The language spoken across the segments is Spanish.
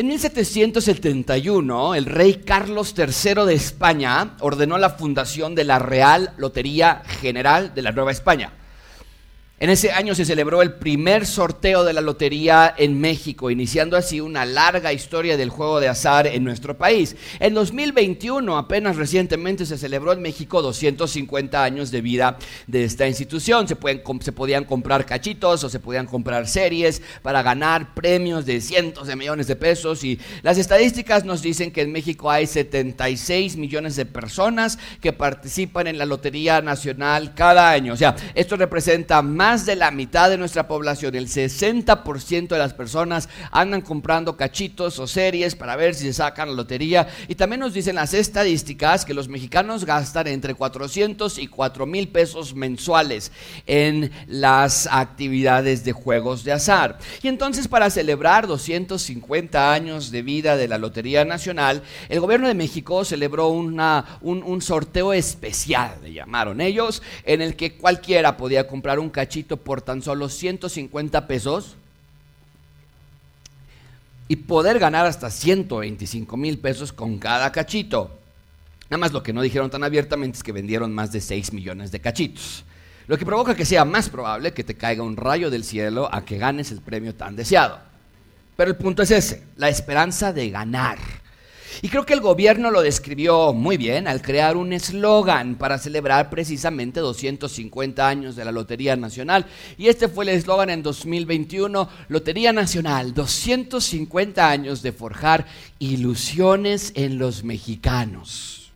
En 1771, el rey Carlos III de España ordenó la fundación de la Real Lotería General de la Nueva España. En ese año se celebró el primer sorteo de la lotería en México, iniciando así una larga historia del juego de azar en nuestro país. En 2021, apenas recientemente, se celebró en México 250 años de vida de esta institución. Se, pueden, se podían comprar cachitos o se podían comprar series para ganar premios de cientos de millones de pesos. Y las estadísticas nos dicen que en México hay 76 millones de personas que participan en la Lotería Nacional cada año. O sea, esto representa más más de la mitad de nuestra población, el 60% de las personas andan comprando cachitos o series para ver si se sacan la lotería. Y también nos dicen las estadísticas que los mexicanos gastan entre 400 y 4 mil pesos mensuales en las actividades de juegos de azar. Y entonces para celebrar 250 años de vida de la Lotería Nacional, el gobierno de México celebró una, un, sorteo especial, le llamaron ellos, en el que cualquiera podía comprar un cachito por tan solo 150 pesos y poder ganar hasta 125 mil pesos con cada cachito. Nada más lo que no dijeron tan abiertamente es que vendieron más de 6 millones de cachitos. Lo que provoca que sea más probable que te caiga un rayo del cielo a que ganes el premio tan deseado. Pero el punto es ese, la esperanza de ganar. Y creo que el gobierno lo describió muy bien al crear un eslogan para celebrar precisamente 250 años de la Lotería Nacional. Y este fue el eslogan en 2021, Lotería Nacional, 250 años de forjar ilusiones en los mexicanos.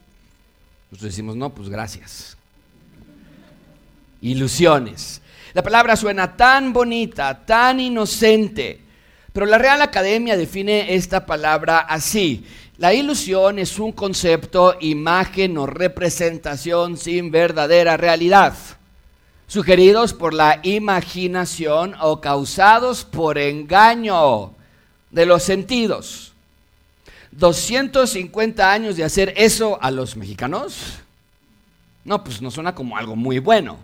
Nosotros decimos, no, pues gracias. Ilusiones. La palabra suena tan bonita, tan inocente, pero la Real Academia define esta palabra así. La ilusión es un concepto, imagen o representación sin verdadera realidad, sugeridos por la imaginación o causados por engaño de los sentidos. 250 años de hacer eso a los mexicanos. No, pues no suena como algo muy bueno.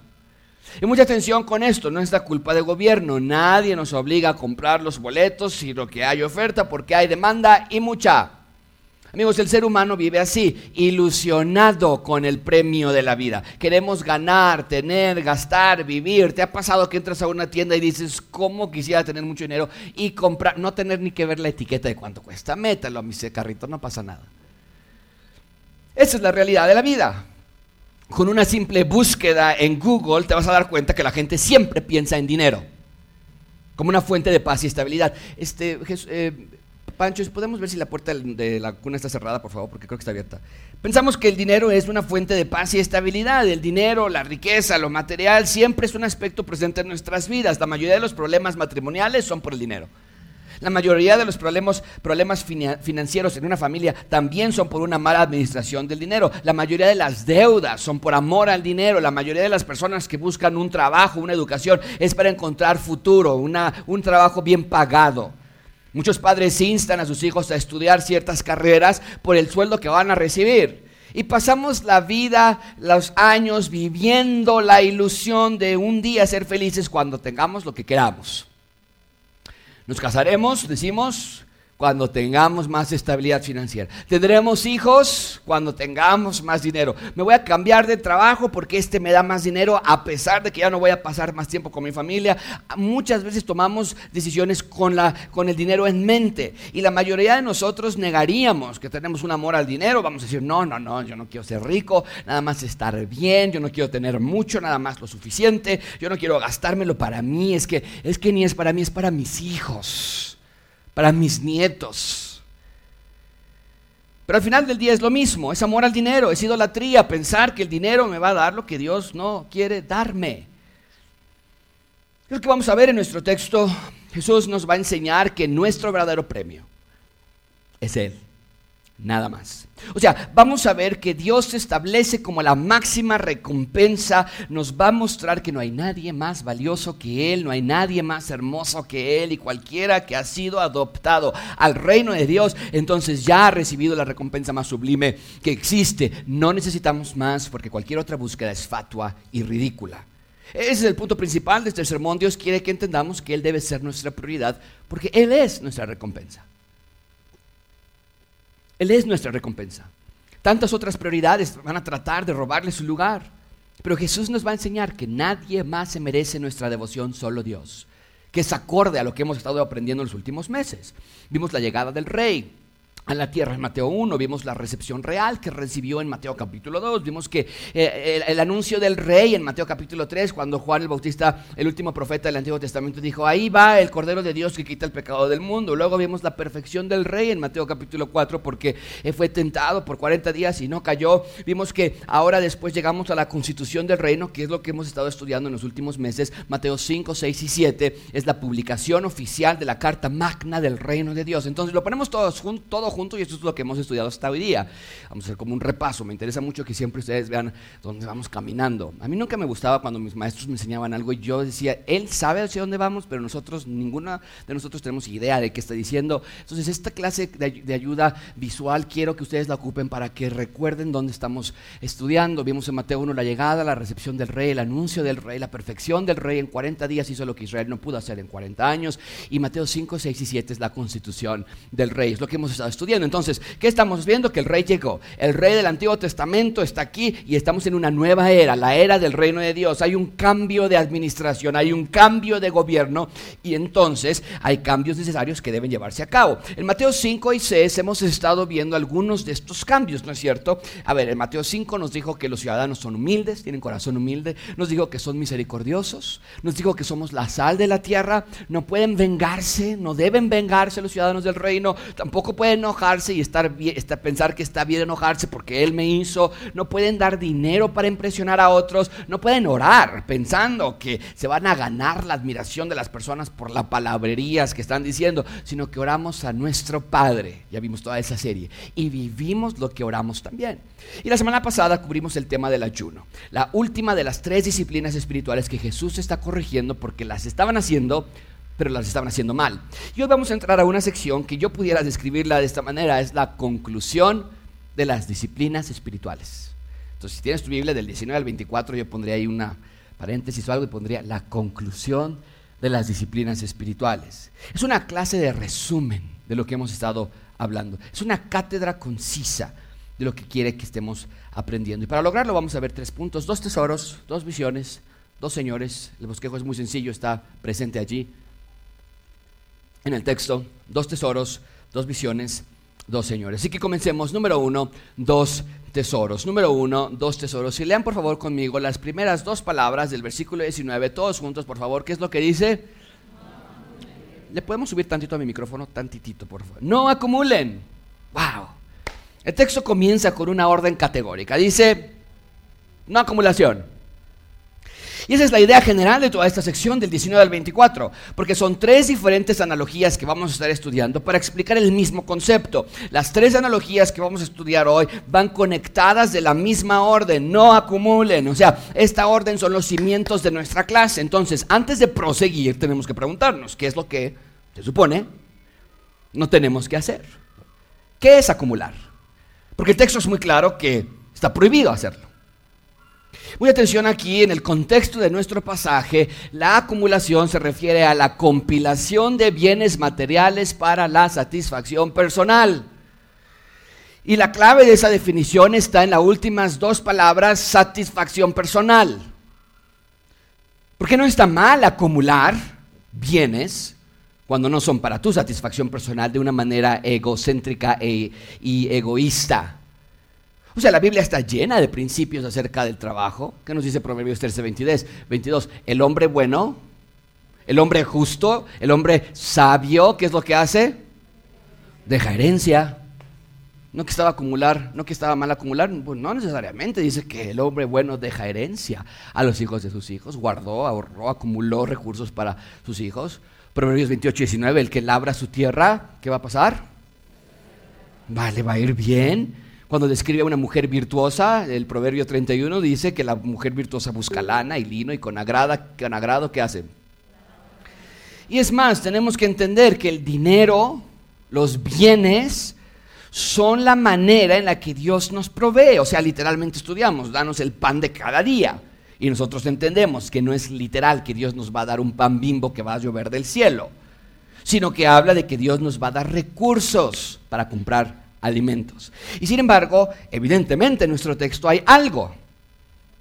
Y mucha atención con esto, no es la culpa del gobierno, nadie nos obliga a comprar los boletos, sino que hay oferta porque hay demanda y mucha. Amigos, el ser humano vive así, ilusionado con el premio de la vida. Queremos ganar, tener, gastar, vivir. ¿Te ha pasado que entras a una tienda y dices, ¿cómo quisiera tener mucho dinero y comprar, no tener ni que ver la etiqueta de cuánto cuesta? Métalo a mi carrito, no pasa nada. Esa es la realidad de la vida. Con una simple búsqueda en Google te vas a dar cuenta que la gente siempre piensa en dinero como una fuente de paz y estabilidad. Este, eh, Pancho, ¿podemos ver si la puerta de la cuna está cerrada, por favor? Porque creo que está abierta. Pensamos que el dinero es una fuente de paz y estabilidad. El dinero, la riqueza, lo material, siempre es un aspecto presente en nuestras vidas. La mayoría de los problemas matrimoniales son por el dinero. La mayoría de los problemas, problemas financieros en una familia también son por una mala administración del dinero. La mayoría de las deudas son por amor al dinero. La mayoría de las personas que buscan un trabajo, una educación, es para encontrar futuro, un trabajo bien pagado. Muchos padres instan a sus hijos a estudiar ciertas carreras por el sueldo que van a recibir. Y pasamos la vida, los años viviendo la ilusión de un día ser felices cuando tengamos lo que queramos. Nos casaremos, decimos, cuando tengamos más estabilidad financiera. Tendremos hijos cuando tengamos más dinero. Me voy a cambiar de trabajo porque este me da más dinero a pesar de que ya no voy a pasar más tiempo con mi familia. Muchas veces tomamos decisiones con, la, con el dinero en mente y la mayoría de nosotros negaríamos que tenemos un amor al dinero. Vamos a decir, no, no, no, yo no quiero ser rico, nada más estar bien, yo no quiero tener mucho, nada más lo suficiente, yo no quiero gastármelo para mí, es que, es que ni es para mí, es para mis hijos para mis nietos. Pero al final del día es lo mismo, es amor al dinero, es idolatría, pensar que el dinero me va a dar lo que Dios no quiere darme. Lo que vamos a ver en nuestro texto. Jesús nos va a enseñar que nuestro verdadero premio es Él nada más. O sea, vamos a ver que Dios se establece como la máxima recompensa, nos va a mostrar que no hay nadie más valioso que Él, no hay nadie más hermoso que Él y cualquiera que ha sido adoptado al reino de Dios, entonces ya ha recibido la recompensa más sublime que existe. No necesitamos más porque cualquier otra búsqueda es fatua y ridícula. Ese es el punto principal de este sermón. Dios quiere que entendamos que Él debe ser nuestra prioridad porque Él es nuestra recompensa. Él es nuestra recompensa. Tantas otras prioridades van a tratar de robarle su lugar. Pero Jesús nos va a enseñar que nadie más se merece nuestra devoción, solo Dios. Que es acorde a lo que hemos estado aprendiendo en los últimos meses. Vimos la llegada del rey, a la tierra en Mateo 1, vimos la recepción real que recibió en Mateo capítulo 2, vimos que eh, el, anuncio del rey en Mateo capítulo 3, cuando Juan el Bautista, el último profeta del Antiguo Testamento, dijo, ahí va el Cordero de Dios que quita el pecado del mundo. Luego vimos la perfección del rey en Mateo capítulo 4, porque eh, fue tentado por 40 días y no cayó. Vimos que ahora después llegamos a la constitución del reino, que es lo que hemos estado estudiando en los últimos meses. Mateo 5, 6 y 7 es la publicación oficial de la carta magna del reino de Dios. Entonces lo ponemos todos juntos, todo junto y esto es lo que hemos estudiado hasta hoy día. Vamos a hacer como un repaso. Me interesa mucho que siempre ustedes vean dónde vamos caminando. A mí nunca me gustaba cuando mis maestros me enseñaban algo y yo decía, él sabe hacia dónde vamos, pero nosotros, ninguna de nosotros tenemos idea de qué está diciendo. Entonces, esta clase de, ayuda visual quiero que ustedes la ocupen para que recuerden dónde estamos estudiando. Vimos en Mateo 1 la llegada, la recepción del rey, el anuncio del rey, la perfección del rey. En 40 días hizo lo que Israel no pudo hacer en 40 años. Y Mateo 5, 6 y 7 es la constitución del rey. Es lo que hemos estado estudiando. Entonces, ¿qué estamos viendo? Que el rey llegó. El rey del Antiguo Testamento está aquí y estamos en una nueva era, la era del reino de Dios. Hay un cambio de administración, hay un cambio de gobierno y entonces hay cambios necesarios que deben llevarse a cabo. En Mateo 5 y 6 hemos estado viendo algunos de estos cambios, ¿no es cierto? A ver, en Mateo 5 nos dijo que los ciudadanos son humildes, tienen corazón humilde, nos dijo que son misericordiosos, nos dijo que somos la sal de la tierra, no pueden vengarse, no deben vengarse los ciudadanos del reino, tampoco pueden enojar y estar, pensar que está bien enojarse porque Él me hizo. No pueden dar dinero para impresionar a otros. No pueden orar pensando que se van a ganar la admiración de las personas por las palabrerías que están diciendo, sino que oramos a nuestro Padre. Ya vimos toda esa serie. Y vivimos lo que oramos también. Y la semana pasada cubrimos el tema del ayuno. La última de las tres disciplinas espirituales que Jesús está corrigiendo porque las estaban haciendo pero las estaban haciendo mal. Y hoy vamos a entrar a una sección que yo pudiera describirla de esta manera, es la conclusión de las disciplinas espirituales. Entonces, si tienes tu Biblia del 19 al 24, yo pondría ahí una paréntesis o algo y pondría la conclusión de las disciplinas espirituales. Es una clase de resumen de lo que hemos estado hablando. Es una cátedra concisa de lo que quiere que estemos aprendiendo. Y para lograrlo vamos a ver tres puntos, dos tesoros, dos visiones, dos señores. El bosquejo es muy sencillo, está presente allí en el texto, dos tesoros, dos visiones, dos señores. Así que comencemos. Número uno, dos tesoros. Número uno, dos tesoros. Y lean por favor conmigo las primeras dos palabras del versículo 19, todos juntos, por favor. ¿Qué es lo que dice? ¿Le podemos subir tantito a mi micrófono? Tantitito, por favor. No acumulen. ¡Wow! El texto comienza con una orden categórica. Dice, no acumulación. Y esa es la idea general de toda esta sección del 19 al 24, porque son tres diferentes analogías que vamos a estar estudiando para explicar el mismo concepto. Las tres analogías que vamos a estudiar hoy van conectadas de la misma orden, no acumulen. O sea, esta orden son los cimientos de nuestra clase. Entonces, antes de proseguir, tenemos que preguntarnos, ¿qué es lo que se supone no tenemos que hacer? ¿Qué es acumular? Porque el texto es muy claro que está prohibido hacerlo. Muy atención aquí, en el contexto de nuestro pasaje, la acumulación se refiere a la compilación de bienes materiales para la satisfacción personal. Y la clave de esa definición está en las últimas dos palabras, satisfacción personal. Porque no está mal acumular bienes cuando no son para tu satisfacción personal de una manera egocéntrica e, y egoísta. O sea, la Biblia está llena de principios acerca del trabajo. ¿Qué nos dice Proverbios 13, 22? 22? El hombre bueno, el hombre justo, el hombre sabio, ¿qué es lo que hace? Deja herencia. No que estaba acumular, no que estaba mal acumular, pues no necesariamente dice que el hombre bueno deja herencia a los hijos de sus hijos, guardó, ahorró, acumuló recursos para sus hijos. Proverbios 28, 19, el que labra su tierra, ¿qué va a pasar? Vale, va a ir bien. Cuando describe a una mujer virtuosa, el Proverbio 31 dice que la mujer virtuosa busca lana y lino y con, agrada, con agrado, ¿qué hace? Y es más, tenemos que entender que el dinero, los bienes, son la manera en la que Dios nos provee. O sea, literalmente estudiamos, danos el pan de cada día. Y nosotros entendemos que no es literal que Dios nos va a dar un pan bimbo que va a llover del cielo, sino que habla de que Dios nos va a dar recursos para comprar alimentos. Y sin embargo, evidentemente en nuestro texto hay algo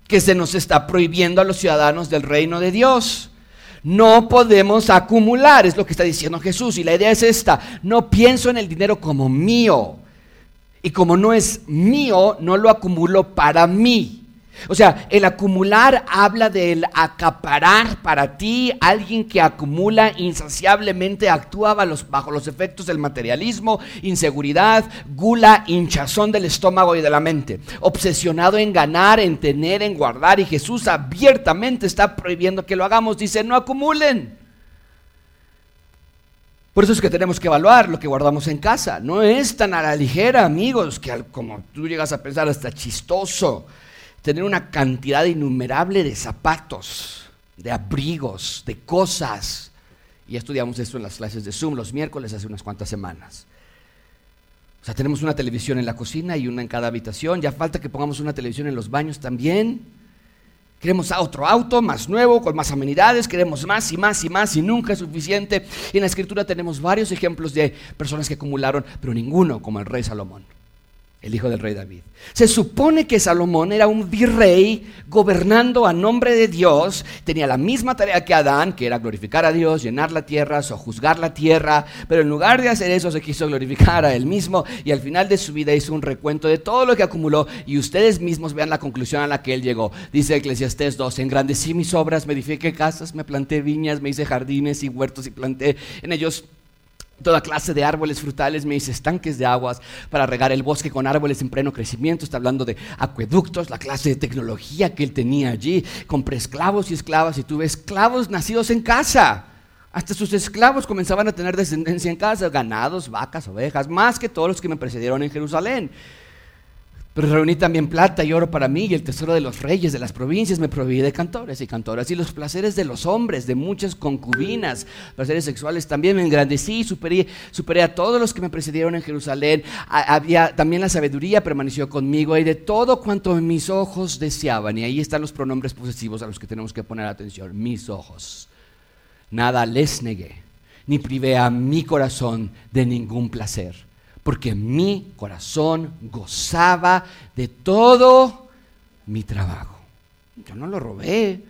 que se nos está prohibiendo a los ciudadanos del reino de Dios. No podemos acumular, es lo que está diciendo Jesús. Y la idea es esta, no pienso en el dinero como mío. Y como no es mío, no lo acumulo para mí. O sea, el acumular habla del acaparar para ti. Alguien que acumula insaciablemente actúa bajo los, efectos del materialismo, inseguridad, gula, hinchazón del estómago y de la mente. Obsesionado en ganar, en tener, en guardar. Y Jesús abiertamente está prohibiendo que lo hagamos. Dice, no acumulen. Por eso es que tenemos que evaluar lo que guardamos en casa. No es tan a la ligera, amigos, que como tú llegas a pensar hasta chistoso tener una cantidad innumerable de zapatos, de abrigos, de cosas. Y estudiamos esto en las clases de Zoom los miércoles hace unas cuantas semanas. O sea, tenemos una televisión en la cocina y una en cada habitación. Ya falta que pongamos una televisión en los baños también. Queremos otro auto más nuevo, con más amenidades, queremos más y más y más y nunca es suficiente. Y en la escritura tenemos varios ejemplos de personas que acumularon, pero ninguno como el rey Salomón el hijo del rey David. Se supone que Salomón era un virrey gobernando a nombre de Dios, tenía la misma tarea que Adán, que era glorificar a Dios, llenar la tierra, sojuzgar la tierra, pero en lugar de hacer eso se quiso glorificar a él mismo y al final de su vida hizo un recuento de todo lo que acumuló y ustedes mismos vean la conclusión a la que él llegó. Dice Eclesiastés 2, engrandecí mis obras, me edifiqué casas, me planté viñas, me hice jardines y huertos y planté en ellos toda clase de árboles frutales, me hice estanques de aguas para regar el bosque con árboles en pleno crecimiento. Está hablando de acueductos, la clase de tecnología que él tenía allí. Compré esclavos y esclavas y tuve esclavos nacidos en casa. Hasta sus esclavos comenzaban a tener descendencia en casa, ganados, vacas, ovejas, más que todos los que me precedieron en Jerusalén. Reuní también plata y oro para mí y el tesoro de los reyes de las provincias me proveí de cantores y cantoras y los placeres de los hombres, de muchas concubinas, placeres sexuales también me engrandecí, superé, superé a todos los que me precedieron en Jerusalén. había también la sabiduría permaneció conmigo y de todo cuanto mis ojos deseaban. Y ahí están los pronombres posesivos a los que tenemos que poner atención. Mis ojos. Nada les negué, ni privé a mi corazón de ningún placer porque mi corazón gozaba de todo mi trabajo. Yo no lo robé,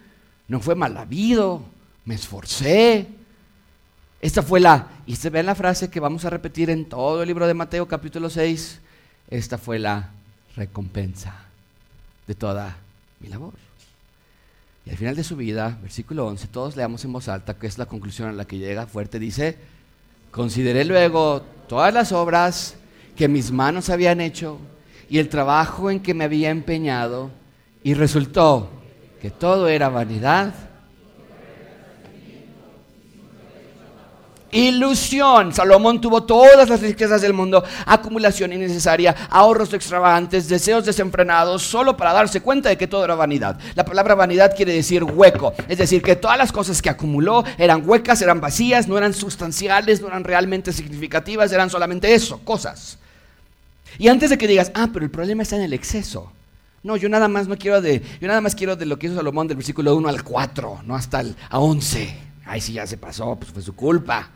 no fue mal habido, me esforcé. Esta fue la, y se ve la frase que vamos a repetir en todo el libro de Mateo capítulo 6, esta fue la recompensa de toda mi labor. Y al final de su vida, versículo 11, todos leamos en voz alta, que es la conclusión a la que llega fuerte, dice, consideré luego todas las obras que mis manos habían hecho y el trabajo en que me había empeñado y resultó que todo era vanidad. Ilusión. Salomón tuvo todas las riquezas del mundo, acumulación innecesaria, ahorros extravagantes, deseos desenfrenados, solo para darse cuenta de que todo era vanidad. La palabra vanidad quiere decir hueco, es decir, que todas las cosas que acumuló eran huecas, eran vacías, no eran sustanciales, no eran realmente significativas, eran solamente eso, cosas. Y antes de que digas, ah, pero el problema está en el exceso. No, yo nada más no quiero de, yo nada más quiero de lo que hizo Salomón del versículo 1 al 4, no hasta el a 11. Ay, sí, ya se pasó, pues fue su culpa.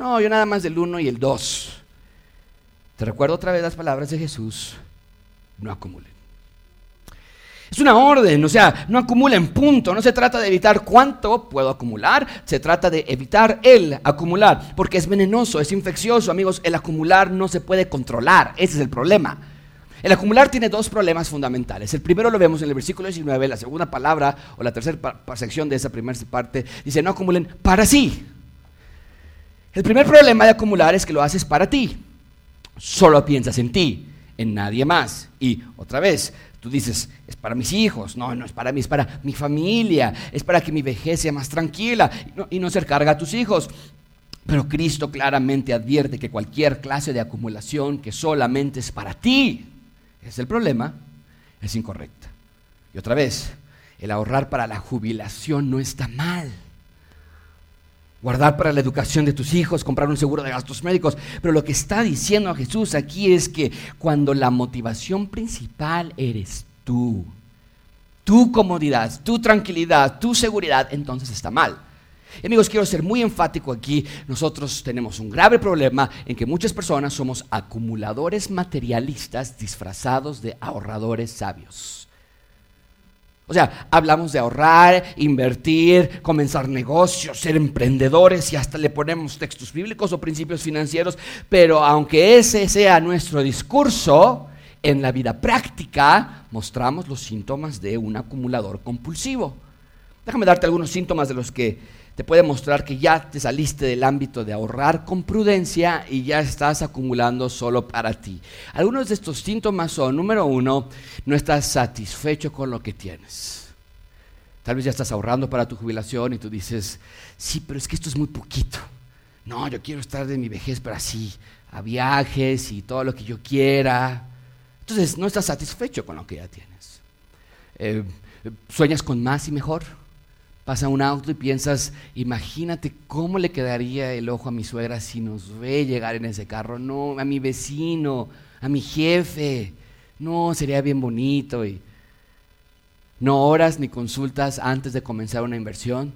No, yo nada más del 1 y el 2. Te recuerdo otra vez las palabras de Jesús, no acumulen. Es una orden, o sea, no acumulen punto. No se trata de evitar cuánto puedo acumular, se trata de evitar el acumular, porque es venenoso, es infeccioso, amigos. El acumular no se puede controlar, ese es el problema. El acumular tiene dos problemas fundamentales. El primero lo vemos en el versículo 19, la segunda palabra o la tercera sección de esa primera parte dice, no acumulen para sí. El primer problema de acumular es que lo haces para ti. Solo piensas en ti, en nadie más. Y otra vez, Tú dices, es para mis hijos. No, no es para mí, es para mi familia. Es para que mi vejez sea más tranquila y no, ser carga a tus hijos. Pero Cristo claramente advierte que cualquier clase de acumulación que solamente es para ti, es el problema, es incorrecta. Y otra vez, el ahorrar para la jubilación no está mal guardar para la educación de tus hijos, comprar un seguro de gastos médicos. Pero lo que está diciendo Jesús aquí es que cuando la motivación principal eres tú, tu comodidad, tu tranquilidad, tu seguridad, entonces está mal. amigos, quiero ser muy enfático aquí. Nosotros tenemos un grave problema en que muchas personas somos acumuladores materialistas disfrazados de ahorradores sabios. O sea, hablamos de ahorrar, invertir, comenzar negocios, ser emprendedores y hasta le ponemos textos bíblicos o principios financieros, pero aunque ese sea nuestro discurso, en la vida práctica mostramos los síntomas de un acumulador compulsivo. Déjame darte algunos síntomas de los que te puede mostrar que ya te saliste del ámbito de ahorrar con prudencia y ya estás acumulando solo para ti. Algunos de estos síntomas son, número uno, no estás satisfecho con lo que tienes. Tal vez ya estás ahorrando para tu jubilación y tú dices, sí, pero es que esto es muy poquito. No, yo quiero estar de mi vejez, pero así, a viajes y todo lo que yo quiera. Entonces, no estás satisfecho con lo que ya tienes. Eh, ¿Sueñas con más y mejor? Pasa un auto y piensas, imagínate cómo le quedaría el ojo a mi suegra si nos ve llegar en ese carro. No, a mi vecino, a mi jefe. No, sería bien bonito. Y no oras ni consultas antes de comenzar una inversión.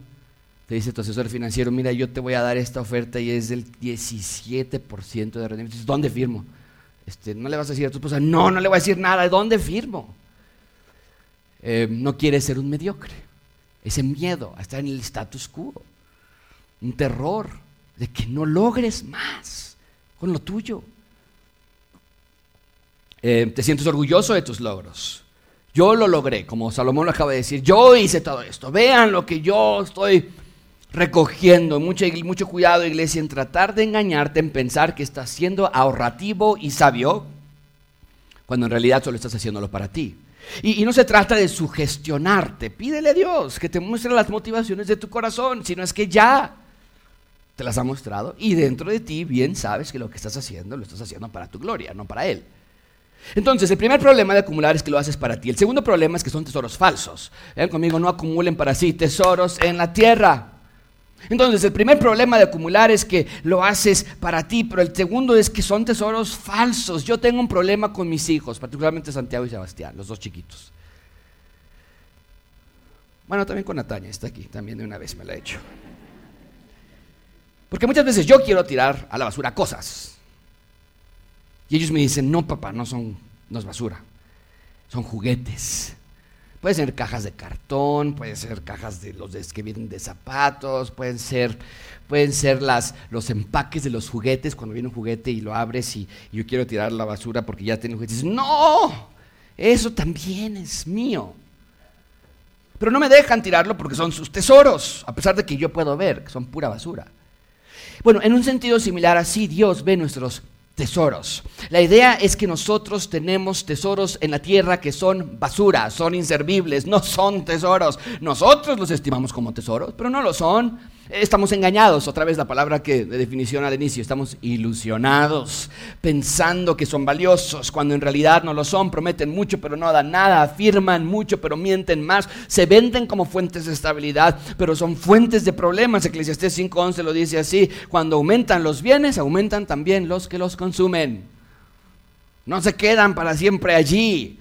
Te dice tu asesor financiero, mira, yo te voy a dar esta oferta y es del 17% de rendimiento. ¿Dónde firmo? Este, no le vas a decir a tu esposa, no, no le voy a decir nada. ¿Dónde firmo? Eh, no quieres ser un mediocre ese miedo a estar en el status quo, un terror de que no logres más con lo tuyo. Eh, te sientes orgulloso de tus logros. Yo lo logré, como Salomón lo acaba de decir. Yo hice todo esto. Vean lo que yo estoy recogiendo. Mucho, mucho cuidado, iglesia, en tratar de engañarte, en pensar que estás siendo ahorrativo y sabio, cuando en realidad solo estás haciéndolo para ti. Y, no se trata de sugestionarte. Pídele a Dios que te muestre las motivaciones de tu corazón, sino es que ya te las ha mostrado y dentro de ti bien sabes que lo que estás haciendo lo estás haciendo para tu gloria, no para Él. Entonces, el primer problema de acumular es que lo haces para ti. El segundo problema es que son tesoros falsos. Ven conmigo, no acumulen para sí tesoros en la tierra. Entonces, el primer problema de acumular es que lo haces para ti, pero el segundo es que son tesoros falsos. Yo tengo un problema con mis hijos, particularmente Santiago y Sebastián, los dos chiquitos. Bueno, también con Natalia, está aquí, también de una vez me la he hecho. Porque muchas veces yo quiero tirar a la basura cosas. Y ellos me dicen, no papá, no son, no es basura, son juguetes. Pueden ser cajas de cartón, pueden ser cajas de los que vienen de zapatos, pueden ser, pueden ser las, los empaques de los juguetes cuando viene un juguete y lo abres y, yo quiero tirar la basura porque ya tiene juguetes. No, eso también es mío. Pero no me dejan tirarlo porque son sus tesoros, a pesar de que yo puedo ver que son pura basura. Bueno, en un sentido similar así, Dios ve nuestros tesoros. La idea es que nosotros tenemos tesoros en la tierra que son basura, son inservibles, no son tesoros. Nosotros los estimamos como tesoros, pero no lo son. Estamos engañados, otra vez la palabra que de definición al inicio, estamos ilusionados, pensando que son valiosos, cuando en realidad no lo son, prometen mucho pero no dan nada, afirman mucho pero mienten más, se venden como fuentes de estabilidad, pero son fuentes de problemas. Eclesiastés 5.11 lo dice así, cuando aumentan los bienes, aumentan también los que los consumen. No se quedan para siempre allí.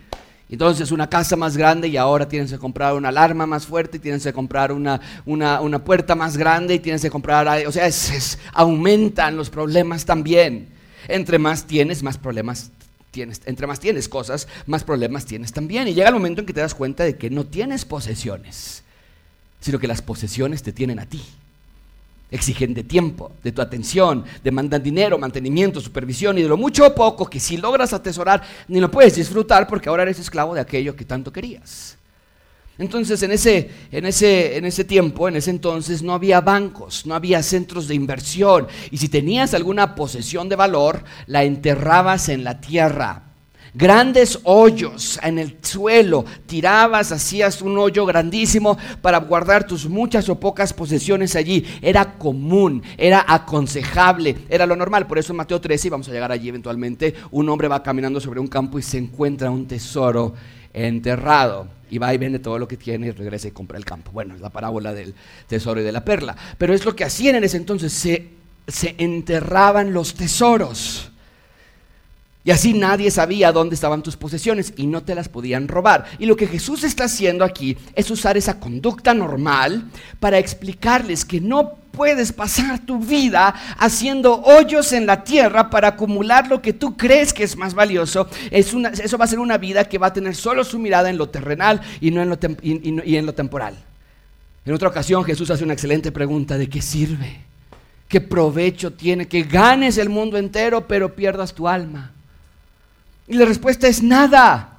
Entonces una casa más grande y ahora tienes que comprar una alarma más fuerte, tienes que comprar una, una, puerta más grande y tienes que comprar, o sea, aumentan los problemas también. Entre más tienes, más problemas tienes. Entre más tienes cosas, más problemas tienes también. Y llega el momento en que te das cuenta de que no tienes posesiones, sino que las posesiones te tienen a ti exigen de tiempo, de tu atención, demandan dinero, mantenimiento, supervisión y de lo mucho o poco que si logras atesorar ni lo puedes disfrutar porque ahora eres esclavo de aquello que tanto querías. Entonces en ese, en ese, en ese tiempo, en ese entonces no había bancos, no había centros de inversión y si tenías alguna posesión de valor, la enterrabas en la tierra grandes hoyos en el suelo, tirabas, hacías un hoyo grandísimo para guardar tus muchas o pocas posesiones allí. Era común, era aconsejable, era lo normal. Por eso en Mateo 13, y vamos a llegar allí eventualmente, un hombre va caminando sobre un campo y se encuentra un tesoro enterrado. Y va y vende todo lo que tiene y regresa y compra el campo. Bueno, es la parábola del tesoro y de la perla. Pero es lo que hacían en ese entonces, se, se enterraban los tesoros. Y así nadie sabía dónde estaban tus posesiones y no te las podían robar. Y lo que Jesús está haciendo aquí es usar esa conducta normal para explicarles que no puedes pasar tu vida haciendo hoyos en la tierra para acumular lo que tú crees que es más valioso. Es una, eso va a ser una vida que va a tener solo su mirada en lo terrenal y, no en lo y en lo temporal. En otra ocasión Jesús hace una excelente pregunta, ¿de qué sirve? ¿Qué provecho tiene que ganes el mundo entero pero pierdas tu alma? Y la respuesta es nada.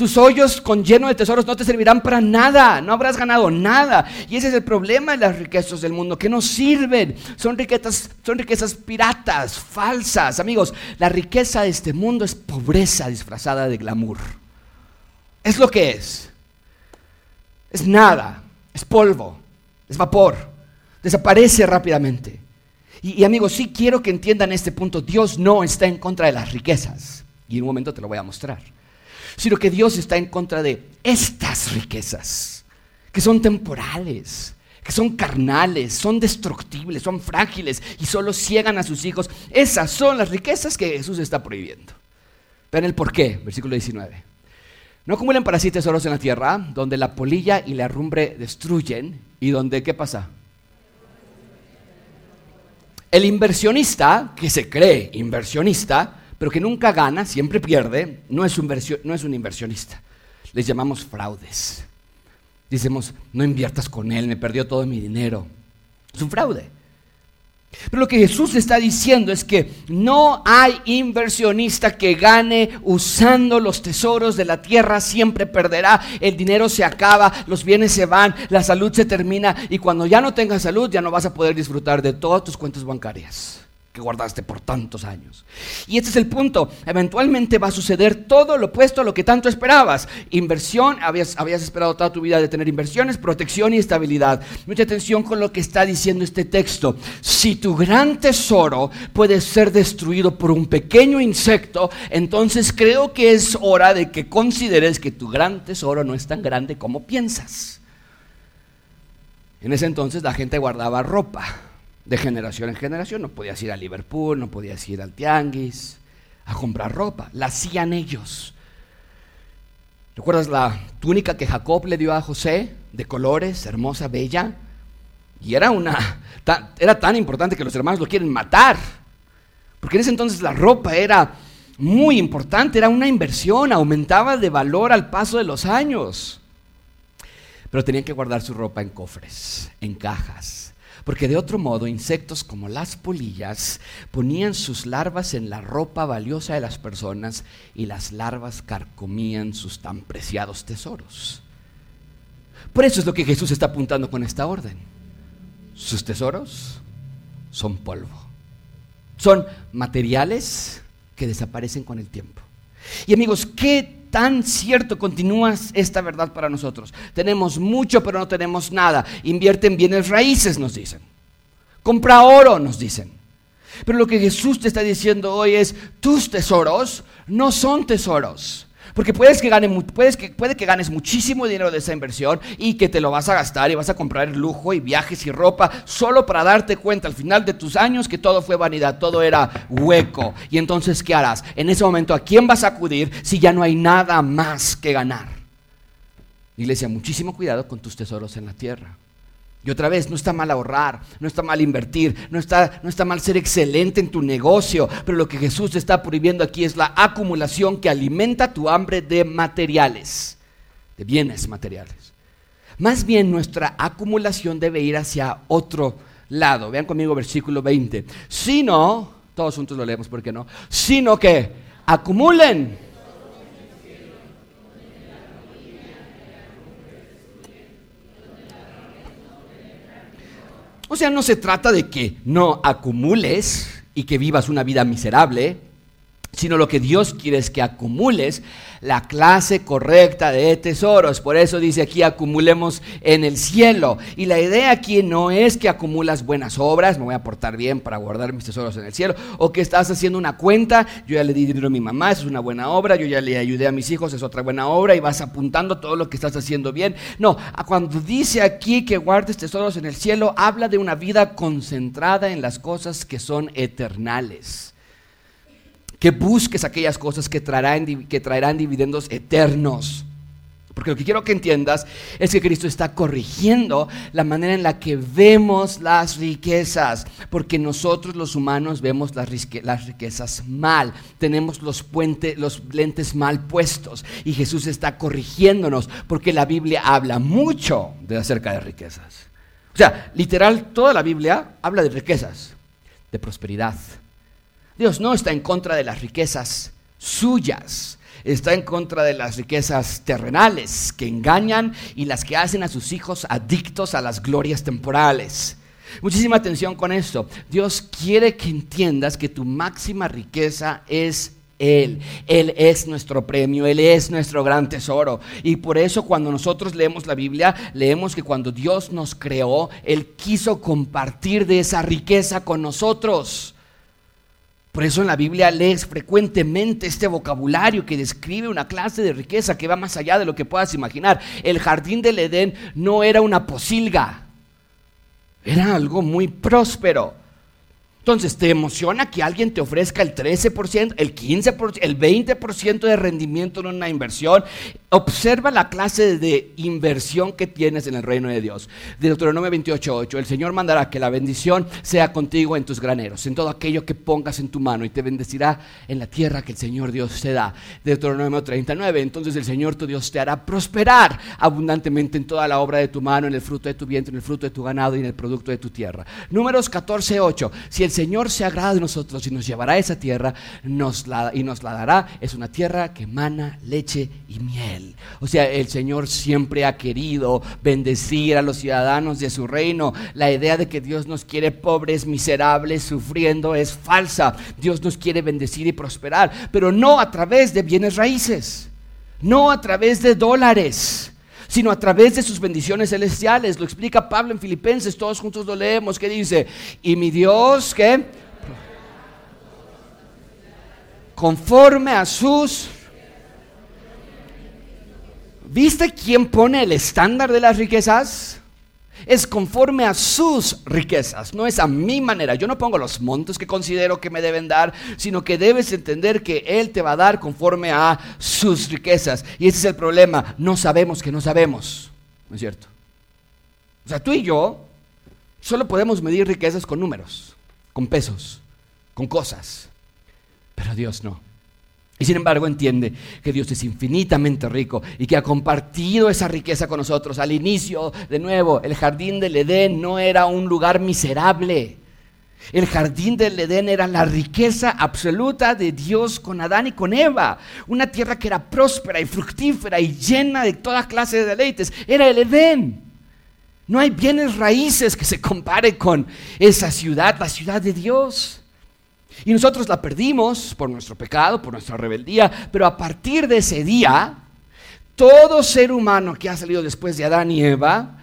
Tus hoyos con lleno de tesoros no te servirán para nada, no habrás ganado nada. Y ese es el problema de las riquezas del mundo, que no sirven. Son riquezas, son riquezas piratas, falsas. Amigos, la riqueza de este mundo es pobreza disfrazada de glamour. Es lo que es. Es nada, es polvo, es vapor, desaparece rápidamente. Y, y amigos, sí quiero que entiendan este punto. Dios no está en contra de las riquezas. Y en un momento te lo voy a mostrar. Sino que Dios está en contra de estas riquezas, que son temporales, que son carnales, son destructibles, son frágiles y solo ciegan a sus hijos. Esas son las riquezas que Jesús está prohibiendo. Vean el por qué, versículo 19. No acumulen para sí tesoros en la tierra, donde la polilla y la rumbre destruyen y donde, ¿qué pasa? El inversionista, que se cree inversionista, pero que nunca gana, siempre pierde, no es un, no es un inversionista. Les llamamos fraudes. Decimos, no inviertas con él, me perdió todo mi dinero. Es un fraude. Pero lo que Jesús está diciendo es que no hay inversionista que gane usando los tesoros de la tierra, siempre perderá, el dinero se acaba, los bienes se van, la salud se termina y cuando ya no tengas salud ya no vas a poder disfrutar de todas tus cuentas bancarias que guardaste por tantos años. Y este es el punto. Eventualmente va a suceder todo lo opuesto a lo que tanto esperabas. Inversión, habías, habías esperado toda tu vida de tener inversiones, protección y estabilidad. Mucha atención con lo que está diciendo este texto. Si tu gran tesoro puede ser destruido por un pequeño insecto, entonces creo que es hora de que consideres que tu gran tesoro no es tan grande como piensas. En ese entonces la gente guardaba ropa de generación en generación. No podías ir a Liverpool, no podías ir al Tianguis a comprar ropa. La hacían ellos. ¿Recuerdas la túnica que Jacob le dio a José? De colores, hermosa, bella. Y era, una, era tan importante que los hermanos lo quieren matar. Porque en ese entonces la ropa era muy importante, era una inversión, aumentaba de valor al paso de los años. Pero tenían que guardar su ropa en cofres, en cajas porque de otro modo insectos como las polillas ponían sus larvas en la ropa valiosa de las personas y las larvas carcomían sus tan preciados tesoros. Por eso es lo que Jesús está apuntando con esta orden. Sus tesoros son polvo. Son materiales que desaparecen con el tiempo. Y amigos, ¿qué tan cierto continúa esta verdad para nosotros. Tenemos mucho, pero no tenemos nada. Invierte en bienes raíces, nos dicen. Compra oro, nos dicen. Pero lo que Jesús te está diciendo hoy es, tus tesoros no son tesoros. Porque puedes que puedes que, puede que ganes muchísimo dinero de esa inversión y que te lo vas a gastar y vas a comprar lujo y viajes y ropa solo para darte cuenta al final de tus años que todo fue vanidad, todo era hueco. Y entonces, ¿qué harás? En ese momento, ¿a quién vas a acudir si ya no hay nada más que ganar? Iglesia, muchísimo cuidado con tus tesoros en la tierra. Y otra vez, no está mal ahorrar, no está mal invertir, no está, no está mal ser excelente en tu negocio, pero lo que Jesús está prohibiendo aquí es la acumulación que alimenta tu hambre de materiales, de bienes materiales. Más bien nuestra acumulación debe ir hacia otro lado. Vean conmigo versículo 20. Si no, todos juntos lo leemos, ¿por qué no? Sino que acumulen O sea, no se trata de que no acumules y que vivas una vida miserable, sino lo que Dios quiere es que acumules la clase correcta de tesoros. Por eso dice aquí acumulemos en el cielo. Y la idea aquí no es que acumulas buenas obras, me voy a portar bien para guardar mis tesoros en el cielo, o que estás haciendo una cuenta, yo ya le di dinero a mi mamá, eso es una buena obra, yo ya le ayudé a mis hijos, es otra buena obra, y vas apuntando todo lo que estás haciendo bien. No, cuando dice aquí que guardes tesoros en el cielo, habla de una vida concentrada en las cosas que son eternales que busques aquellas cosas que traerán, dividendos eternos. Porque lo que quiero que entiendas es que Cristo está corrigiendo la manera en la que vemos las riquezas. Porque nosotros los humanos vemos las, riquezas mal. Tenemos los, los lentes mal puestos. Y Jesús está corrigiéndonos porque la Biblia habla mucho de acerca de riquezas. O sea, literal, toda la Biblia habla de riquezas, de prosperidad. Dios no está en contra de las riquezas suyas está en contra de las riquezas terrenales que engañan y las que hacen a sus hijos adictos a las glorias temporales. Muchísima atención con esto. Dios quiere que entiendas que tu máxima riqueza es él. Él es nuestro premio, Él es nuestro gran tesoro. Y por eso cuando nosotros leemos la Biblia, leemos que cuando Dios nos creó, Él quiso compartir de esa riqueza con nosotros. Por eso en la Biblia lees frecuentemente este vocabulario que describe una clase de riqueza que va más allá de lo que puedas imaginar. El jardín del Edén no era una posilga, era algo muy próspero. Entonces, ¿te emociona que alguien te ofrezca el 13%, el 15%, el 20% de rendimiento en una inversión? Observa la clase de inversión que tienes en el reino de Dios. De Deuteronomio 28.8, el Señor mandará que la bendición sea contigo en tus graneros, en todo aquello que pongas en tu mano y te bendecirá en la tierra que el Señor Dios te da. De Deuteronomio 39, entonces el Señor tu Dios te hará prosperar abundantemente en toda la obra de tu mano, en el fruto de tu vientre, en el fruto de tu ganado y en el producto de tu tierra. Números 14.8, si Señor se agrada de nosotros y nos llevará a esa tierra y nos la dará, es una tierra que emana leche y miel. O sea, el Señor siempre ha querido bendecir a los ciudadanos de su reino. La idea de que Dios nos quiere pobres, miserables, sufriendo es falsa. Dios nos quiere bendecir y prosperar, pero no a través de bienes raíces, no a través de dólares sino a través de sus bendiciones celestiales. Lo explica Pablo en Filipenses, todos juntos lo leemos, que dice, y mi Dios, ¿qué? Conforme a sus ¿Viste quién pone el estándar de las riquezas? Es conforme a sus riquezas, no es a mi manera. Yo no pongo los montos que considero que me deben dar, sino que debes entender que Él te va a dar conforme a sus riquezas. Y ese es el problema, no sabemos que no sabemos, ¿no es cierto? O sea, tú y yo solo podemos medir riquezas con números, con pesos, con cosas, pero Dios no. Y sin embargo entiende que Dios es infinitamente rico y que ha compartido esa riqueza con nosotros. Al inicio, de nuevo, el jardín del Edén no era un lugar miserable. El jardín del Edén era la riqueza absoluta de Dios con Adán y con Eva. Una tierra que era próspera y fructífera y llena de toda clase de deleites. Era el Edén. No hay bienes raíces que se compare con esa ciudad, la ciudad de Dios. Y nosotros la perdimos por nuestro pecado, por nuestra rebeldía, pero a partir de ese día, todo ser humano que ha salido después de Adán y Eva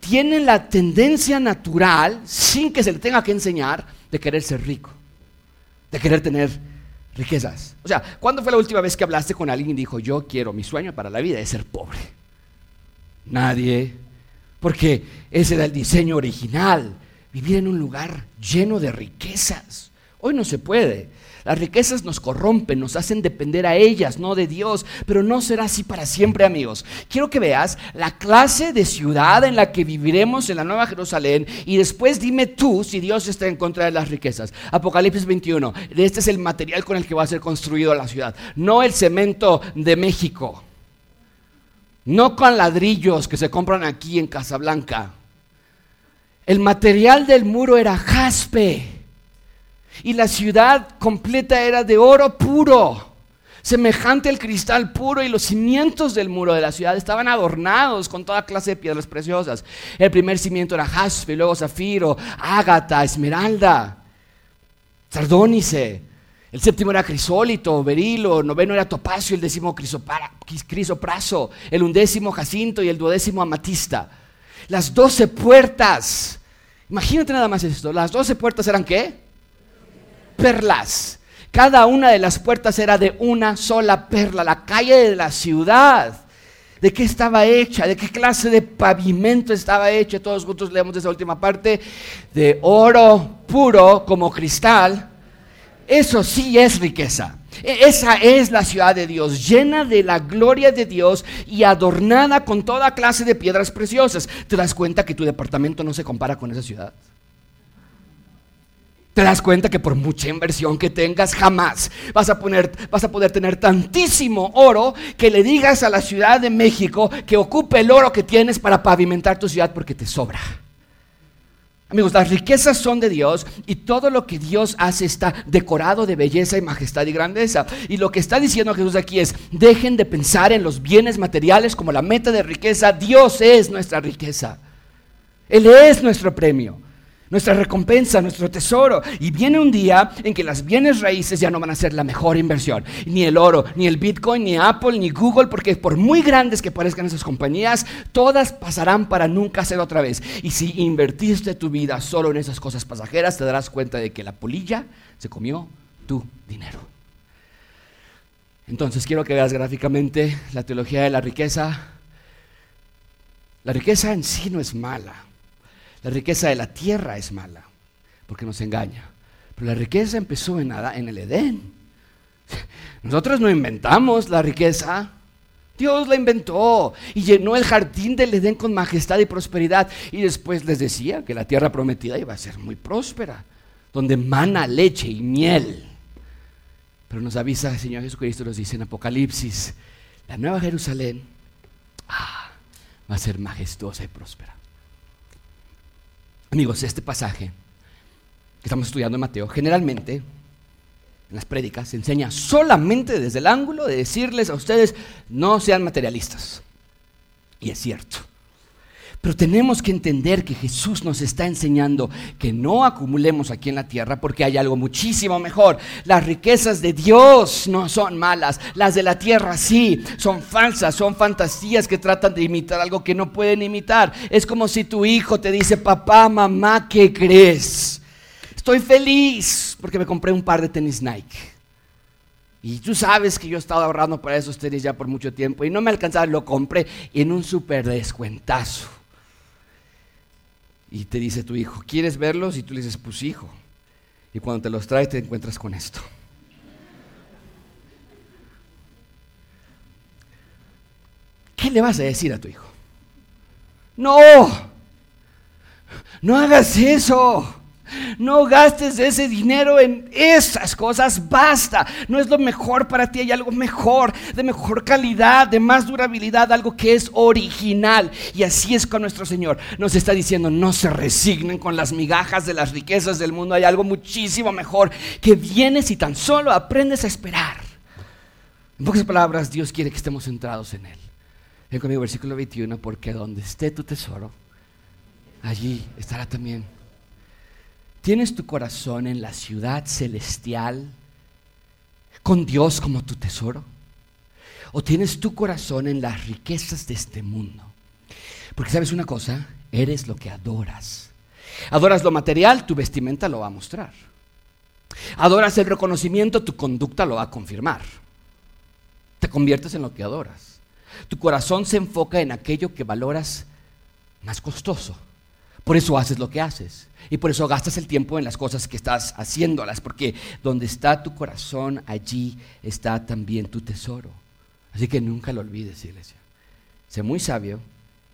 tiene la tendencia natural, sin que se le tenga que enseñar, de querer ser rico, de querer tener riquezas. O sea, ¿cuándo fue la última vez que hablaste con alguien y dijo, yo quiero, mi sueño para la vida es ser pobre? Nadie, porque ese era el diseño original, vivir en un lugar lleno de riquezas. Hoy no se puede. Las riquezas nos corrompen, nos hacen depender a ellas, no de Dios. Pero no será así para siempre, amigos. Quiero que veas la clase de ciudad en la que viviremos en la Nueva Jerusalén y después dime tú si Dios está en contra de las riquezas. Apocalipsis 21. Este es el material con el que va a ser construido la ciudad. No el cemento de México. No con ladrillos que se compran aquí en Casablanca. El material del muro era jaspe y la ciudad completa era de oro puro, semejante al cristal puro y los cimientos del muro de la ciudad estaban adornados con toda clase de piedras preciosas. El primer cimiento era jaspe, luego zafiro, ágata, esmeralda, sardónice. El séptimo era crisólito, berilo, noveno era topacio, el décimo crisopraso, el undécimo jacinto y el duodécimo amatista. Las doce puertas, imagínate nada más esto, las doce puertas eran qué? Perlas. Cada una de las puertas era de una sola perla. La calle de la ciudad. ¿De qué estaba hecha? ¿De qué clase de pavimento estaba hecha? Todos juntos leemos esa última parte. De oro puro como cristal. Eso sí es riqueza. E, esa es la ciudad de Dios, llena de la gloria de Dios y adornada con toda clase de piedras preciosas. ¿Te das cuenta que tu departamento no se compara con esa ciudad? Te das cuenta que por mucha inversión que tengas, jamás vas a, poner, vas a poder tener tantísimo oro que le digas a la Ciudad de México que ocupe el oro que tienes para pavimentar tu ciudad porque te sobra. Amigos, las riquezas son de Dios y todo lo que Dios hace está decorado de belleza y majestad y grandeza. Y lo que está diciendo Jesús aquí es, dejen de pensar en los bienes materiales como la meta de riqueza. Dios es nuestra riqueza. Él es nuestro premio nuestra recompensa, nuestro tesoro. Y viene un día en que las bienes raíces ya no van a ser la mejor inversión. Ni el oro, ni el Bitcoin, ni Apple, ni Google, porque por muy grandes que parezcan esas compañías, todas pasarán para nunca ser otra vez. Y si invertiste tu vida solo en esas cosas pasajeras, te darás cuenta de que la polilla se comió tu dinero. Entonces quiero que veas gráficamente la teología de la riqueza. La riqueza en sí no es mala. La riqueza de la tierra es mala, porque nos engaña. Pero la riqueza empezó en, en el Edén. Nosotros no inventamos la riqueza. Dios la inventó y llenó el jardín del Edén con majestad y prosperidad. Y después les decía que la tierra prometida iba a ser muy próspera, donde mana leche y miel. Pero nos avisa el Señor Jesucristo, nos dice en Apocalipsis, la nueva Jerusalén ah, va a ser majestuosa y próspera. Amigos, este pasaje que estamos estudiando en Mateo, generalmente en las prédicas se enseña solamente desde el ángulo de decirles a ustedes, no sean materialistas. Y es cierto. Pero tenemos que entender que Jesús nos está enseñando que no acumulemos aquí en la tierra porque hay algo muchísimo mejor. Las riquezas de Dios no son malas, las de la tierra sí, son falsas, son fantasías que tratan de imitar algo que no pueden imitar. Es como si tu hijo te dice, papá, mamá, ¿qué crees? Estoy feliz porque me compré un par de tenis Nike. Y tú sabes que yo he estado ahorrando para esos tenis ya por mucho tiempo y no me alcanzaba, lo compré en un super descuentazo. Y te dice tu hijo, ¿quieres verlos? Y tú le dices, pues hijo. Y cuando te los trae te encuentras con esto. ¿Qué le vas a decir a tu hijo? No, no hagas eso. No gastes ese dinero en esas cosas, basta. No es lo mejor para ti, hay algo mejor, de mejor calidad, de más durabilidad, algo que es original. Y así es con nuestro Señor. Nos está diciendo, no se resignen con las migajas de las riquezas del mundo, hay algo muchísimo mejor que viene si tan solo aprendes a esperar. En pocas palabras, Dios quiere que estemos centrados en Él. Ven conmigo, versículo 21, porque donde esté tu tesoro, allí estará también ¿Tienes tu corazón en la ciudad celestial con Dios como tu tesoro? ¿O tienes tu corazón en las riquezas de este mundo? Porque sabes una cosa, eres lo que adoras. Adoras lo material, tu vestimenta lo va a mostrar. Adoras el reconocimiento, tu conducta lo va a confirmar. Te conviertes en lo que adoras. Tu corazón se enfoca en aquello que valoras más costoso. Por eso haces lo que haces. Y por eso gastas el tiempo en las cosas que estás haciéndolas. Porque donde está tu corazón, allí está también tu tesoro. Así que nunca lo olvides, iglesia. Sé muy sabio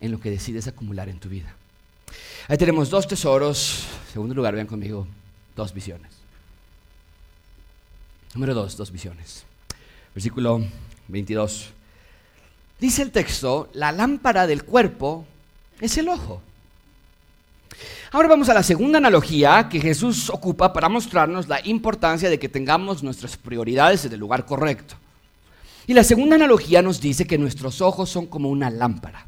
en lo que decides acumular en tu vida. Ahí tenemos dos tesoros. En segundo lugar, vean conmigo, dos visiones. Número dos, dos visiones. Versículo 22. Dice el texto, la lámpara del cuerpo es el ojo. Ahora vamos a la segunda analogía que Jesús ocupa para mostrarnos la importancia de que tengamos nuestras prioridades en el lugar correcto. Y la segunda analogía nos dice que nuestros ojos son como una lámpara.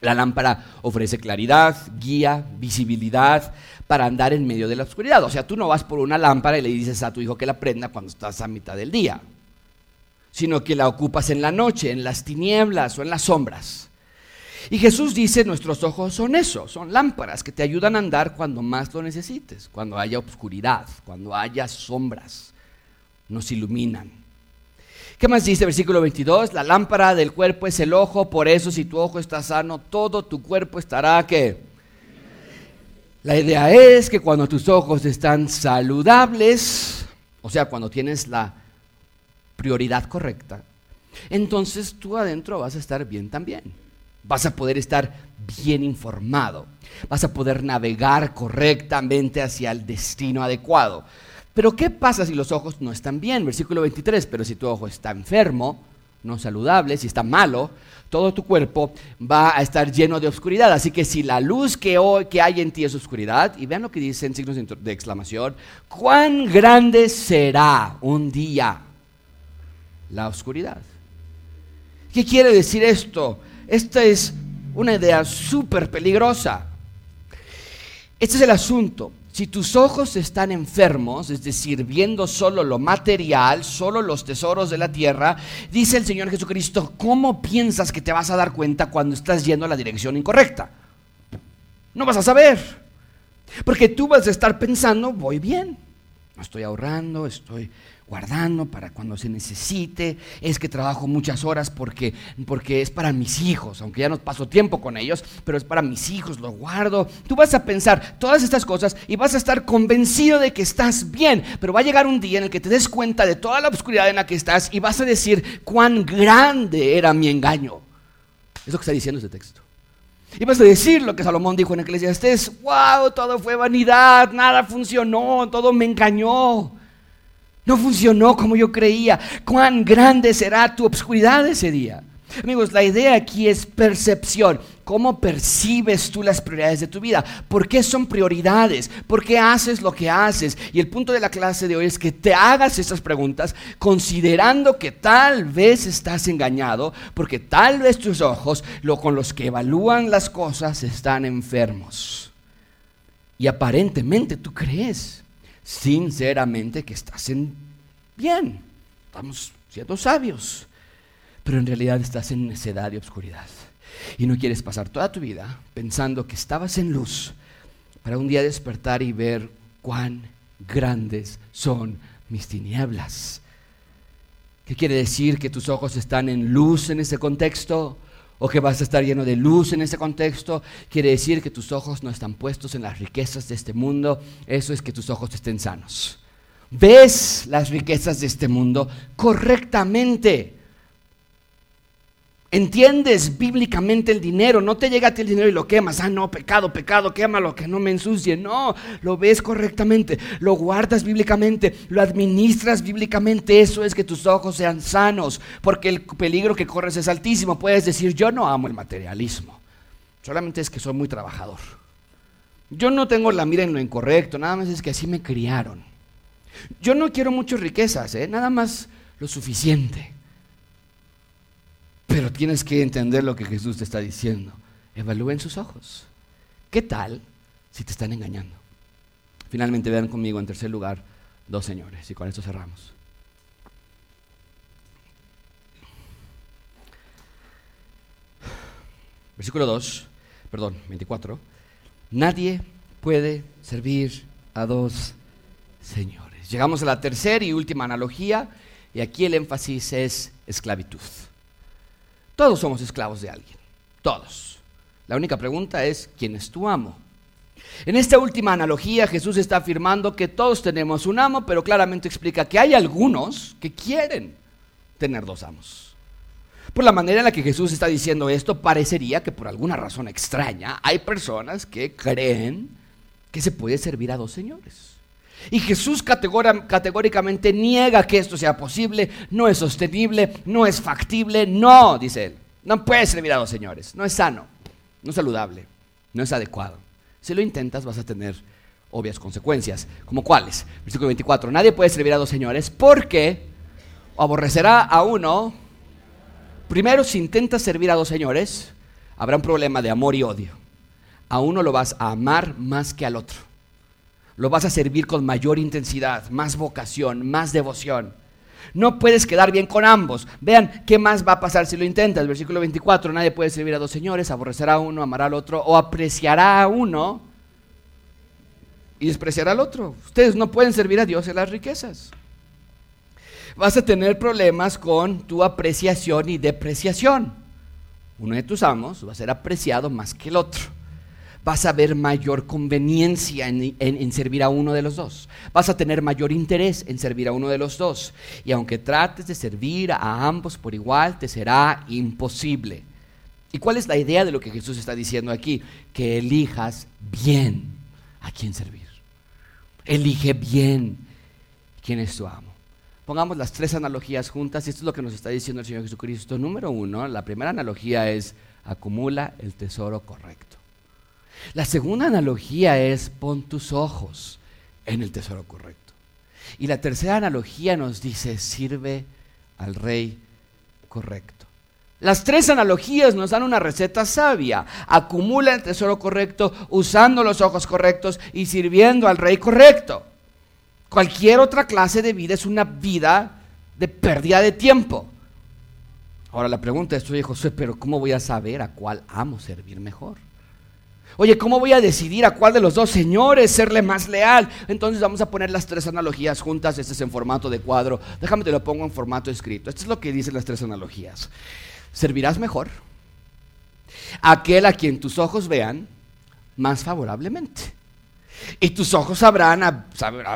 La lámpara ofrece claridad, guía, visibilidad para andar en medio de la oscuridad. O sea, tú no vas por una lámpara y le dices a tu hijo que la prenda cuando estás a mitad del día, sino que la ocupas en la noche, en las tinieblas o en las sombras. Y Jesús dice, nuestros ojos son eso, son lámparas que te ayudan a andar cuando más lo necesites, cuando haya oscuridad, cuando haya sombras, nos iluminan. ¿Qué más dice versículo 22? La lámpara del cuerpo es el ojo, por eso si tu ojo está sano, todo tu cuerpo estará que... La idea es que cuando tus ojos están saludables, o sea, cuando tienes la prioridad correcta, entonces tú adentro vas a estar bien también. Vas a poder estar bien informado. Vas a poder navegar correctamente hacia el destino adecuado. Pero ¿qué pasa si los ojos no están bien? Versículo 23, pero si tu ojo está enfermo, no saludable, si está malo, todo tu cuerpo va a estar lleno de oscuridad. Así que si la luz que, hoy, que hay en ti es oscuridad, y vean lo que dice en signos de exclamación, cuán grande será un día la oscuridad. ¿Qué quiere decir esto? Esta es una idea súper peligrosa. Este es el asunto. Si tus ojos están enfermos, es decir, viendo solo lo material, solo los tesoros de la tierra, dice el Señor Jesucristo, ¿cómo piensas que te vas a dar cuenta cuando estás yendo a la dirección incorrecta? No vas a saber. Porque tú vas a estar pensando, voy bien, estoy ahorrando, estoy guardando para cuando se necesite, es que trabajo muchas horas porque, porque es para mis hijos, aunque ya no paso tiempo con ellos, pero es para mis hijos, lo guardo. Tú vas a pensar todas estas cosas y vas a estar convencido de que estás bien, pero va a llegar un día en el que te des cuenta de toda la oscuridad en la que estás y vas a decir cuán grande era mi engaño. Es lo que está diciendo este texto. Y vas a decir lo que Salomón dijo en Eclesiastes, wow, todo fue vanidad, nada funcionó, todo me engañó. No funcionó como yo creía. ¿Cuán grande será tu obscuridad ese día? Amigos, la idea aquí es percepción. ¿Cómo percibes tú las prioridades de tu vida? ¿Por qué son prioridades? ¿Por qué haces lo que haces? Y el punto de la clase de hoy es que te hagas estas preguntas considerando que tal vez estás engañado, porque tal vez tus ojos, lo con los que evalúan las cosas, están enfermos. Y aparentemente tú crees sinceramente que estás en bien, estamos siendo sabios, pero en realidad estás en necedad y obscuridad. Y no quieres pasar toda tu vida pensando que estabas en luz para un día despertar y ver cuán grandes son mis tinieblas. ¿Qué quiere decir que tus ojos están en luz en ese contexto? O que vas a estar lleno de luz en ese contexto, quiere decir que tus ojos no están puestos en las riquezas de este mundo, eso es que tus ojos estén sanos. Ves las riquezas de este mundo correctamente. Entiendes bíblicamente el dinero, no te llega a ti el dinero y lo quemas. Ah, no, pecado, pecado, quémalo, que no me ensucie. No, lo ves correctamente, lo guardas bíblicamente, lo administras bíblicamente. Eso es que tus ojos sean sanos, porque el peligro que corres es altísimo. Puedes decir, yo no amo el materialismo, solamente es que soy muy trabajador. Yo no tengo la mira en lo incorrecto, nada más es que así me criaron. Yo no quiero muchas riquezas, ¿eh? nada más lo suficiente. Pero tienes que entender lo que Jesús te está diciendo. Evalúen sus ojos. ¿Qué tal si te están engañando? Finalmente vean conmigo en tercer lugar dos señores y con esto cerramos. Versículo 2, perdón, 24. Nadie puede servir a dos señores. Llegamos a la tercera y última analogía y aquí el énfasis es esclavitud. Todos somos esclavos de alguien, todos. La única pregunta es, ¿quién es tu amo? En esta última analogía Jesús está afirmando que todos tenemos un amo, pero claramente explica que hay algunos que quieren tener dos amos. Por la manera en la que Jesús está diciendo esto, parecería que por alguna razón extraña hay personas que creen que se puede servir a dos señores. Y Jesús categóricamente niega que esto sea posible, no es sostenible, no es factible, no, dice él. No puedes servir a dos señores, no es sano, no es saludable, no es adecuado. Si lo intentas vas a tener obvias consecuencias, como cuáles. Versículo 24, nadie puede servir a dos señores porque aborrecerá a uno. Primero, si intentas servir a dos señores, habrá un problema de amor y odio. A uno lo vas a amar más que al otro lo vas a servir con mayor intensidad, más vocación, más devoción. No puedes quedar bien con ambos. Vean qué más va a pasar si lo intentas. Versículo 24, nadie puede servir a dos señores, aborrecerá a uno, amará al otro, o apreciará a uno y despreciará al otro. Ustedes no pueden servir a Dios en las riquezas. Vas a tener problemas con tu apreciación y depreciación. Uno de tus amos va a ser apreciado más que el otro vas a ver mayor conveniencia en, servir a uno de los dos. Vas a tener mayor interés en servir a uno de los dos. Y aunque trates de servir a ambos por igual, te será imposible. ¿Y cuál es la idea de lo que Jesús está diciendo aquí? Que elijas bien a quién servir. Elige bien quién es tu amo. Pongamos las tres analogías juntas y esto es lo que nos está diciendo el Señor Jesucristo. Número uno, la primera analogía es acumula el tesoro correcto. La segunda analogía es pon tus ojos en el tesoro correcto. Y la tercera analogía nos dice sirve al rey correcto. Las tres analogías nos dan una receta sabia. Acumula el tesoro correcto usando los ojos correctos y sirviendo al rey correcto. Cualquier otra clase de vida es una vida de pérdida de tiempo. Ahora la pregunta es, oye José, pero ¿cómo voy a saber a cuál amo servir mejor? Oye, ¿cómo voy a decidir a cuál de los dos señores serle más leal? Entonces vamos a poner las tres analogías juntas. Este es en formato de cuadro. Déjame te lo pongo en formato escrito. Esto es lo que dicen las tres analogías. Servirás mejor aquel a quien tus ojos vean más favorablemente. Y tus ojos sabrán,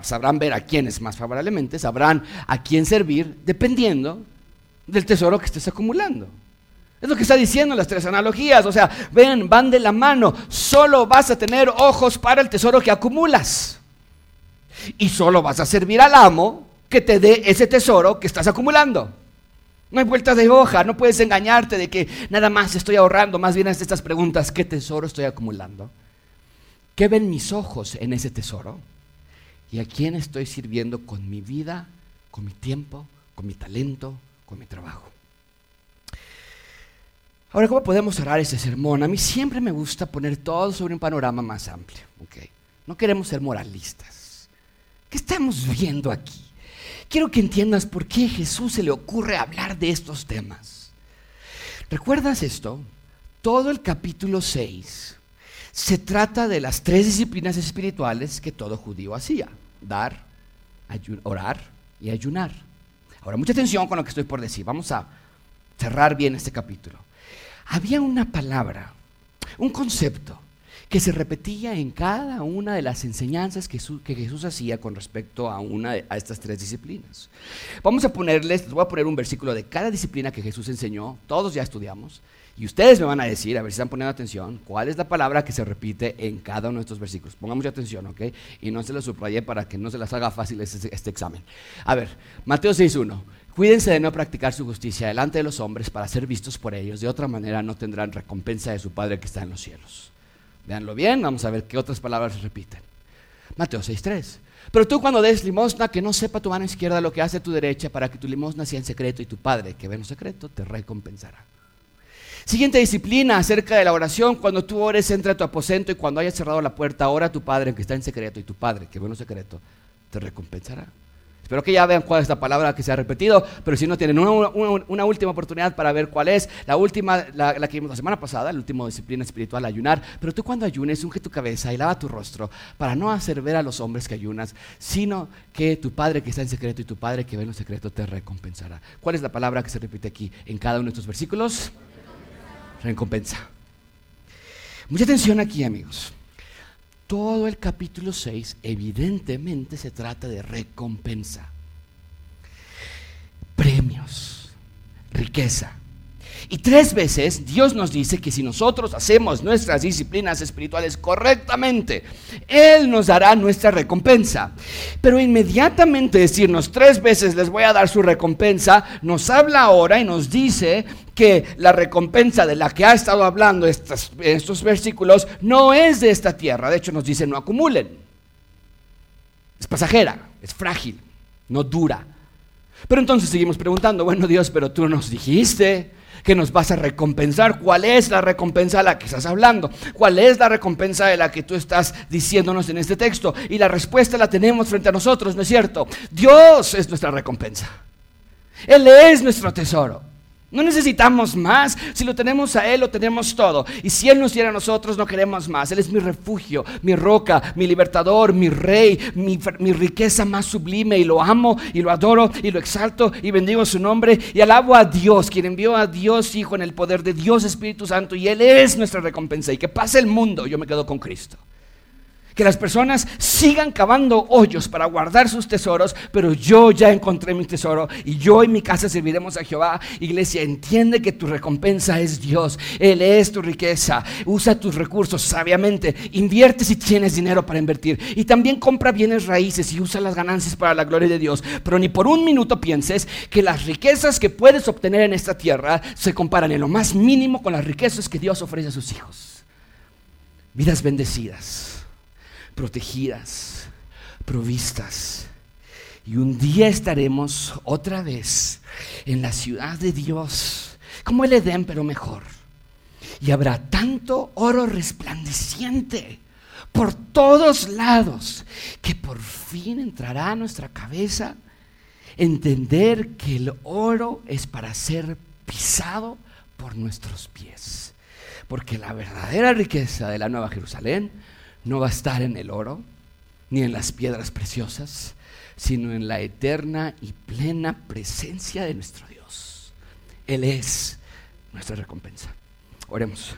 sabrán ver a quiénes más favorablemente, sabrán a quién servir, dependiendo del tesoro que estés acumulando. Es lo que está diciendo las tres analogías. O sea, ven, van de la mano. Solo vas a tener ojos para el tesoro que acumulas. Y solo vas a servir al amo que te dé ese tesoro que estás acumulando. No hay vueltas de hoja, no puedes engañarte de que nada más estoy ahorrando, más bien haz estas preguntas, ¿qué tesoro estoy acumulando? ¿Qué ven mis ojos en ese tesoro? ¿Y a quién estoy sirviendo con mi vida, con mi tiempo, con mi talento, con mi trabajo? Ahora, ¿cómo podemos cerrar ese sermón? A mí siempre me gusta poner todo sobre un panorama más amplio. No queremos ser moralistas. ¿Qué estamos viendo aquí? Quiero que entiendas por qué a Jesús se le ocurre hablar de estos temas. ¿Recuerdas esto? Todo el capítulo 6 se trata de las tres disciplinas espirituales que todo judío hacía, dar, orar y ayunar. Ahora, mucha atención con lo que estoy por decir. Vamos a cerrar bien este capítulo. Había una palabra, un concepto que se repetía en cada una de las enseñanzas que Jesús, hacía con respecto a una a estas tres disciplinas. Vamos a ponerles, les voy a poner un versículo de cada disciplina que Jesús enseñó, todos ya estudiamos, y ustedes me van a decir, a ver si están poniendo atención, cuál es la palabra que se repite en cada uno de estos versículos. Pongamos atención, ¿ok? Y no se lo subrayé para que no se las haga fácil este, este examen. A ver, Mateo 6.1. Cuídense de no practicar su justicia delante de los hombres para ser vistos por ellos. De otra manera no tendrán recompensa de su Padre que está en los cielos. Veanlo bien, vamos a ver qué otras palabras se repiten. Mateo 6.3. Pero tú cuando des limosna, que no sepa tu mano izquierda lo que hace tu derecha, para que tu limosna sea en secreto y tu Padre, que ve en secreto, te recompensará. Siguiente disciplina acerca de la oración. Cuando tú ores, entra a tu aposento y cuando hayas cerrado la puerta, ora a tu Padre que está en secreto y tu Padre que ve en secreto te recompensará. Espero que ya vean cuál es la palabra que se ha repetido, pero si no tienen una, última oportunidad para ver cuál es, la última, la, que vimos la semana pasada, la última disciplina espiritual, ayunar, pero tú cuando ayunes, unge tu cabeza y lava tu rostro para no hacer ver a los hombres que ayunas, sino que tu Padre que está en secreto y tu Padre que ve en lo secreto te recompensará. ¿Cuál es la palabra que se repite aquí en cada uno de estos versículos? Recompensa. Mucha atención aquí, amigos todo el capítulo 6 evidentemente se trata de recompensa. Premios, riqueza. Y tres veces Dios nos dice que si nosotros hacemos nuestras disciplinas espirituales correctamente, Él nos dará nuestra recompensa. Pero inmediatamente decirnos tres veces les voy a dar su recompensa, nos habla ahora y nos dice que la recompensa de la que ha estado hablando estos, estos versículos no es de esta tierra. De hecho, nos dice no acumulen. Es pasajera, es frágil, no dura. Pero entonces seguimos preguntando, bueno Dios, pero tú nos dijiste que nos vas a recompensar. ¿Cuál es la recompensa de la que estás hablando? ¿Cuál es la recompensa de la que tú estás diciéndonos en este texto? Y la respuesta la tenemos frente a nosotros, ¿no es cierto? Dios es nuestra recompensa. Él es nuestro tesoro. No necesitamos más. Si lo tenemos a Él, lo tenemos todo. Y si Él nos diera a nosotros, no queremos más. Él es mi refugio, mi roca, mi libertador, mi rey, mi, mi, riqueza más sublime. Y lo amo y lo adoro y lo exalto y bendigo su nombre. Y alabo a Dios, quien envió a Dios Hijo en el poder de Dios Espíritu Santo. Y Él es nuestra recompensa. Y que pase el mundo, yo me quedo con Cristo. Que las personas sigan cavando hoyos para guardar sus tesoros, pero yo ya encontré mi tesoro y yo y mi casa serviremos a Jehová. Iglesia, entiende que tu recompensa es Dios. Él es tu riqueza. Usa tus recursos sabiamente. Invierte si tienes dinero para invertir. Y también compra bienes raíces y usa las ganancias para la gloria de Dios. Pero ni por un minuto pienses que las riquezas que puedes obtener en esta tierra se comparan en lo más mínimo con las riquezas que Dios ofrece a sus hijos. Vidas bendecidas protegidas, provistas. Y un día estaremos otra vez en la ciudad de Dios, como el Edén, pero mejor. Y habrá tanto oro resplandeciente por todos lados que por fin entrará a nuestra cabeza entender que el oro es para ser pisado por nuestros pies. Porque la verdadera riqueza de la Nueva Jerusalén no va a estar en el oro, ni en las piedras preciosas, sino en la eterna y plena presencia de nuestro Dios. Él es nuestra recompensa. Oremos.